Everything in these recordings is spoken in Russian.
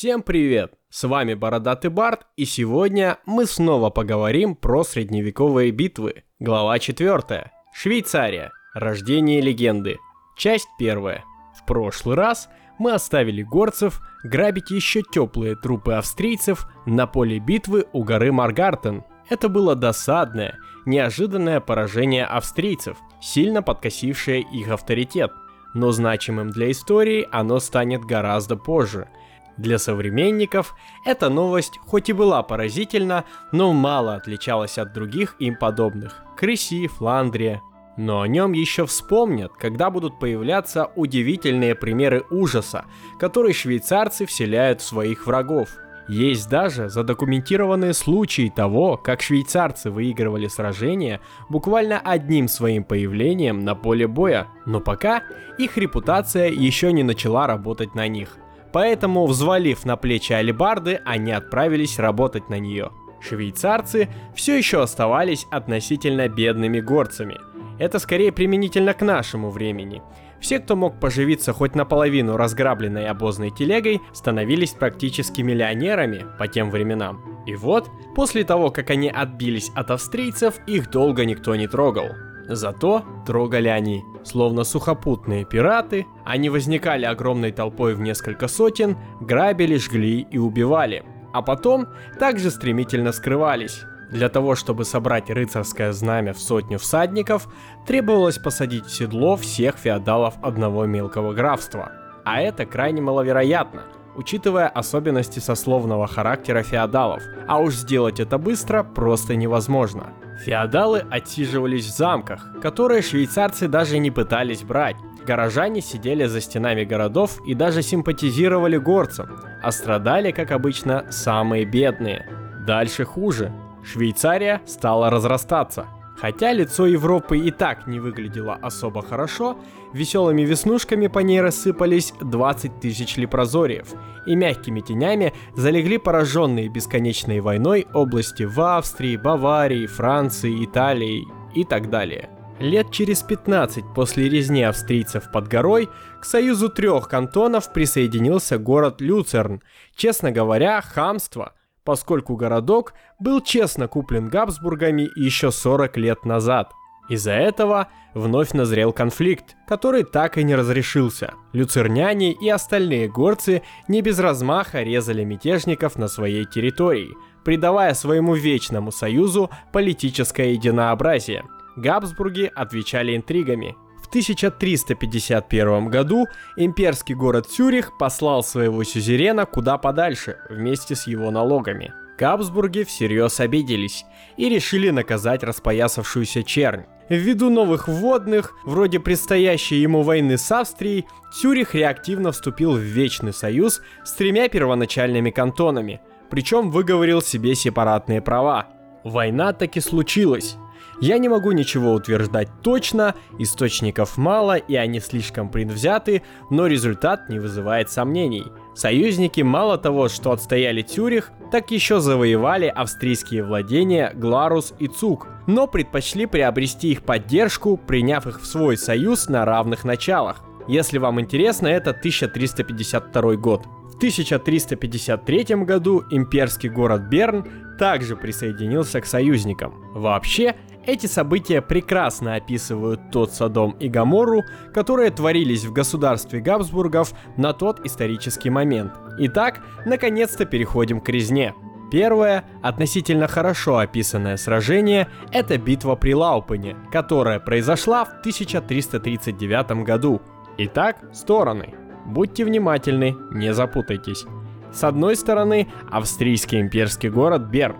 Всем привет! С вами Бородатый Барт, и сегодня мы снова поговорим про средневековые битвы. Глава 4. Швейцария. Рождение легенды. Часть 1. В прошлый раз мы оставили горцев грабить еще теплые трупы австрийцев на поле битвы у горы Маргартен. Это было досадное, неожиданное поражение австрийцев, сильно подкосившее их авторитет. Но значимым для истории оно станет гораздо позже – для современников эта новость хоть и была поразительна, но мало отличалась от других им подобных – Креси, Фландрия. Но о нем еще вспомнят, когда будут появляться удивительные примеры ужаса, которые швейцарцы вселяют в своих врагов. Есть даже задокументированные случаи того, как швейцарцы выигрывали сражения буквально одним своим появлением на поле боя, но пока их репутация еще не начала работать на них – Поэтому, взвалив на плечи алибарды, они отправились работать на нее. Швейцарцы все еще оставались относительно бедными горцами. Это скорее применительно к нашему времени. Все, кто мог поживиться хоть наполовину разграбленной обозной телегой, становились практически миллионерами по тем временам. И вот, после того, как они отбились от австрийцев, их долго никто не трогал. Зато трогали они. Словно сухопутные пираты, они возникали огромной толпой в несколько сотен, грабили, жгли и убивали. А потом также стремительно скрывались. Для того, чтобы собрать рыцарское знамя в сотню всадников, требовалось посадить в седло всех феодалов одного мелкого графства. А это крайне маловероятно, учитывая особенности сословного характера феодалов, а уж сделать это быстро просто невозможно. Феодалы отсиживались в замках, которые швейцарцы даже не пытались брать. Горожане сидели за стенами городов и даже симпатизировали горцам, а страдали, как обычно, самые бедные. Дальше хуже. Швейцария стала разрастаться – Хотя лицо Европы и так не выглядело особо хорошо, веселыми веснушками по ней рассыпались 20 тысяч лепрозориев, и мягкими тенями залегли пораженные бесконечной войной области в Австрии, Баварии, Франции, Италии и так далее. Лет через 15 после резни австрийцев под горой к союзу трех кантонов присоединился город Люцерн. Честно говоря, хамство – поскольку городок был честно куплен Габсбургами еще 40 лет назад. Из-за этого вновь назрел конфликт, который так и не разрешился. Люцерняне и остальные горцы не без размаха резали мятежников на своей территории, придавая своему вечному союзу политическое единообразие. Габсбурги отвечали интригами, 1351 году имперский город Цюрих послал своего сюзерена куда подальше, вместе с его налогами. Габсбурги всерьез обиделись и решили наказать распоясавшуюся чернь. Ввиду новых вводных, вроде предстоящей ему войны с Австрией, Цюрих реактивно вступил в Вечный Союз с тремя первоначальными кантонами, причем выговорил себе сепаратные права. Война таки случилась, я не могу ничего утверждать точно, источников мало и они слишком предвзяты, но результат не вызывает сомнений. Союзники мало того, что отстояли Тюрих, так еще завоевали австрийские владения Гларус и Цук, но предпочли приобрести их поддержку, приняв их в свой союз на равных началах. Если вам интересно, это 1352 год. В 1353 году имперский город Берн также присоединился к союзникам. Вообще, эти события прекрасно описывают тот Содом и Гамору, которые творились в государстве Габсбургов на тот исторический момент. Итак, наконец-то переходим к резне. Первое, относительно хорошо описанное сражение, это битва при Лаупене, которая произошла в 1339 году. Итак, стороны. Будьте внимательны, не запутайтесь. С одной стороны, австрийский имперский город Берн,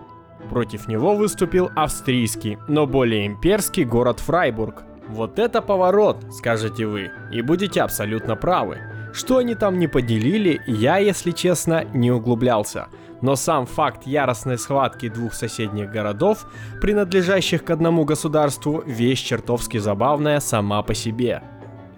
Против него выступил австрийский, но более имперский город Фрайбург. Вот это поворот, скажете вы, и будете абсолютно правы. Что они там не поделили, я, если честно, не углублялся. Но сам факт яростной схватки двух соседних городов, принадлежащих к одному государству, вещь чертовски забавная сама по себе.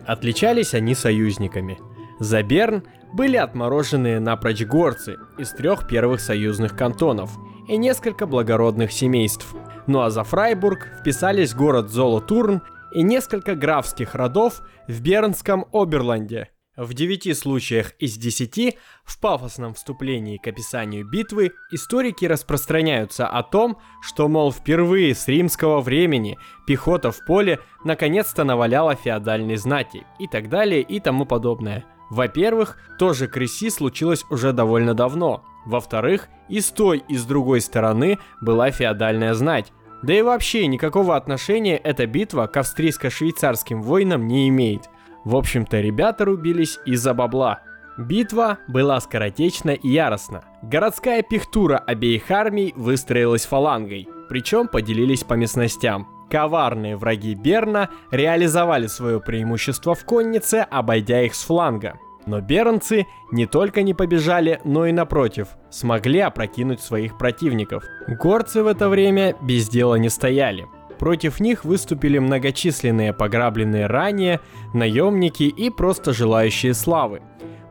Отличались они союзниками. За Берн были отмороженные напрочь горцы из трех первых союзных кантонов – и несколько благородных семейств. Ну а за Фрайбург вписались город Золотурн и несколько графских родов в Бернском Оберланде. В девяти случаях из десяти в пафосном вступлении к описанию битвы историки распространяются о том, что, мол, впервые с римского времени пехота в поле наконец-то наваляла феодальной знати и так далее и тому подобное. Во-первых, тоже крыси случилось уже довольно давно. Во-вторых, и с той, и с другой стороны была феодальная знать. Да и вообще никакого отношения эта битва к австрийско-швейцарским войнам не имеет. В общем-то, ребята рубились из-за бабла. Битва была скоротечна и яростна. Городская пихтура обеих армий выстроилась фалангой, причем поделились по местностям. Коварные враги Берна реализовали свое преимущество в коннице, обойдя их с фланга. Но бернцы не только не побежали, но и напротив, смогли опрокинуть своих противников. Горцы в это время без дела не стояли. Против них выступили многочисленные пограбленные ранее, наемники и просто желающие славы.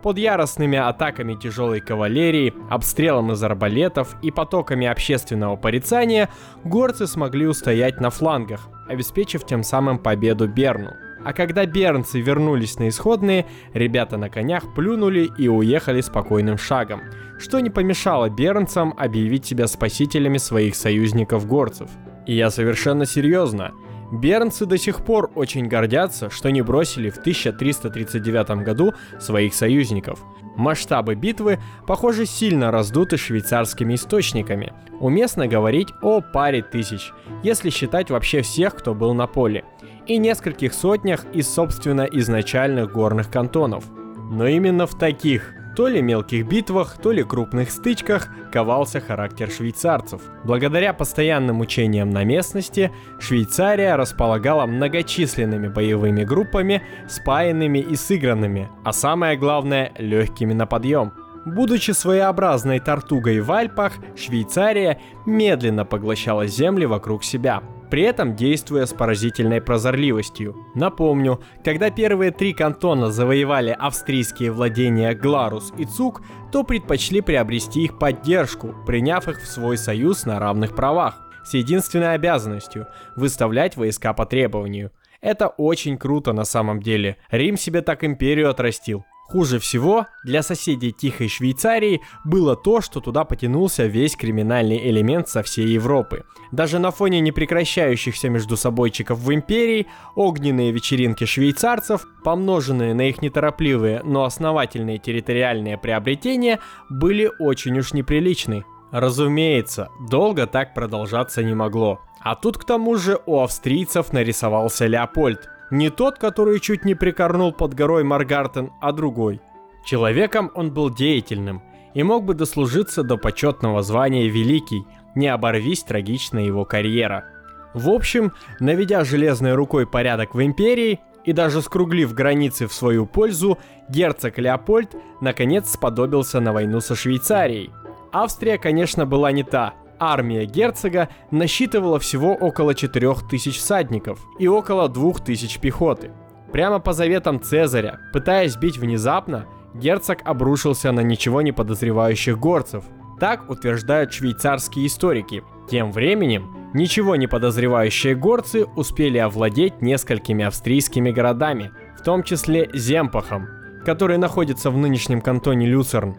Под яростными атаками тяжелой кавалерии, обстрелом из арбалетов и потоками общественного порицания горцы смогли устоять на флангах, обеспечив тем самым победу Берну. А когда бернцы вернулись на исходные, ребята на конях плюнули и уехали спокойным шагом, что не помешало бернцам объявить себя спасителями своих союзников-горцев. И я совершенно серьезно. Бернцы до сих пор очень гордятся, что не бросили в 1339 году своих союзников. Масштабы битвы, похоже, сильно раздуты швейцарскими источниками. Уместно говорить о паре тысяч, если считать вообще всех, кто был на поле, и нескольких сотнях из, собственно, изначальных горных кантонов. Но именно в таких то ли мелких битвах, то ли крупных стычках ковался характер швейцарцев. Благодаря постоянным учениям на местности, Швейцария располагала многочисленными боевыми группами, спаянными и сыгранными, а самое главное, легкими на подъем. Будучи своеобразной тортугой в Альпах, Швейцария медленно поглощала земли вокруг себя – при этом действуя с поразительной прозорливостью. Напомню, когда первые три кантона завоевали австрийские владения Гларус и Цук, то предпочли приобрести их поддержку, приняв их в свой союз на равных правах, с единственной обязанностью – выставлять войска по требованию. Это очень круто на самом деле. Рим себе так империю отрастил. Хуже всего для соседей Тихой Швейцарии было то, что туда потянулся весь криминальный элемент со всей Европы. Даже на фоне непрекращающихся между собойчиков в империи, огненные вечеринки швейцарцев, помноженные на их неторопливые, но основательные территориальные приобретения, были очень уж неприличны. Разумеется, долго так продолжаться не могло. А тут к тому же у австрийцев нарисовался Леопольд, не тот, который чуть не прикорнул под горой Маргартен, а другой. Человеком он был деятельным и мог бы дослужиться до почетного звания Великий, не оборвись трагичная его карьера. В общем, наведя железной рукой порядок в империи и даже скруглив границы в свою пользу, герцог Леопольд наконец сподобился на войну со Швейцарией. Австрия, конечно, была не та, армия герцога насчитывала всего около 4000 всадников и около 2000 пехоты. Прямо по заветам Цезаря, пытаясь бить внезапно, герцог обрушился на ничего не подозревающих горцев. Так утверждают швейцарские историки. Тем временем, ничего не подозревающие горцы успели овладеть несколькими австрийскими городами, в том числе Земпахом, который находится в нынешнем кантоне Люцерн.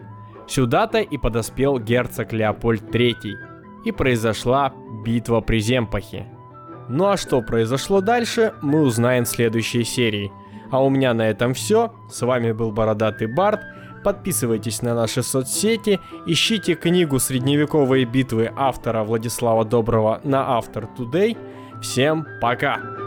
Сюда-то и подоспел герцог Леопольд III, и произошла битва при Земпахе. Ну а что произошло дальше, мы узнаем в следующей серии. А у меня на этом все. С вами был Бородатый Барт. Подписывайтесь на наши соцсети, ищите книгу «Средневековые битвы» автора Владислава Доброго на Автор Today. Всем пока!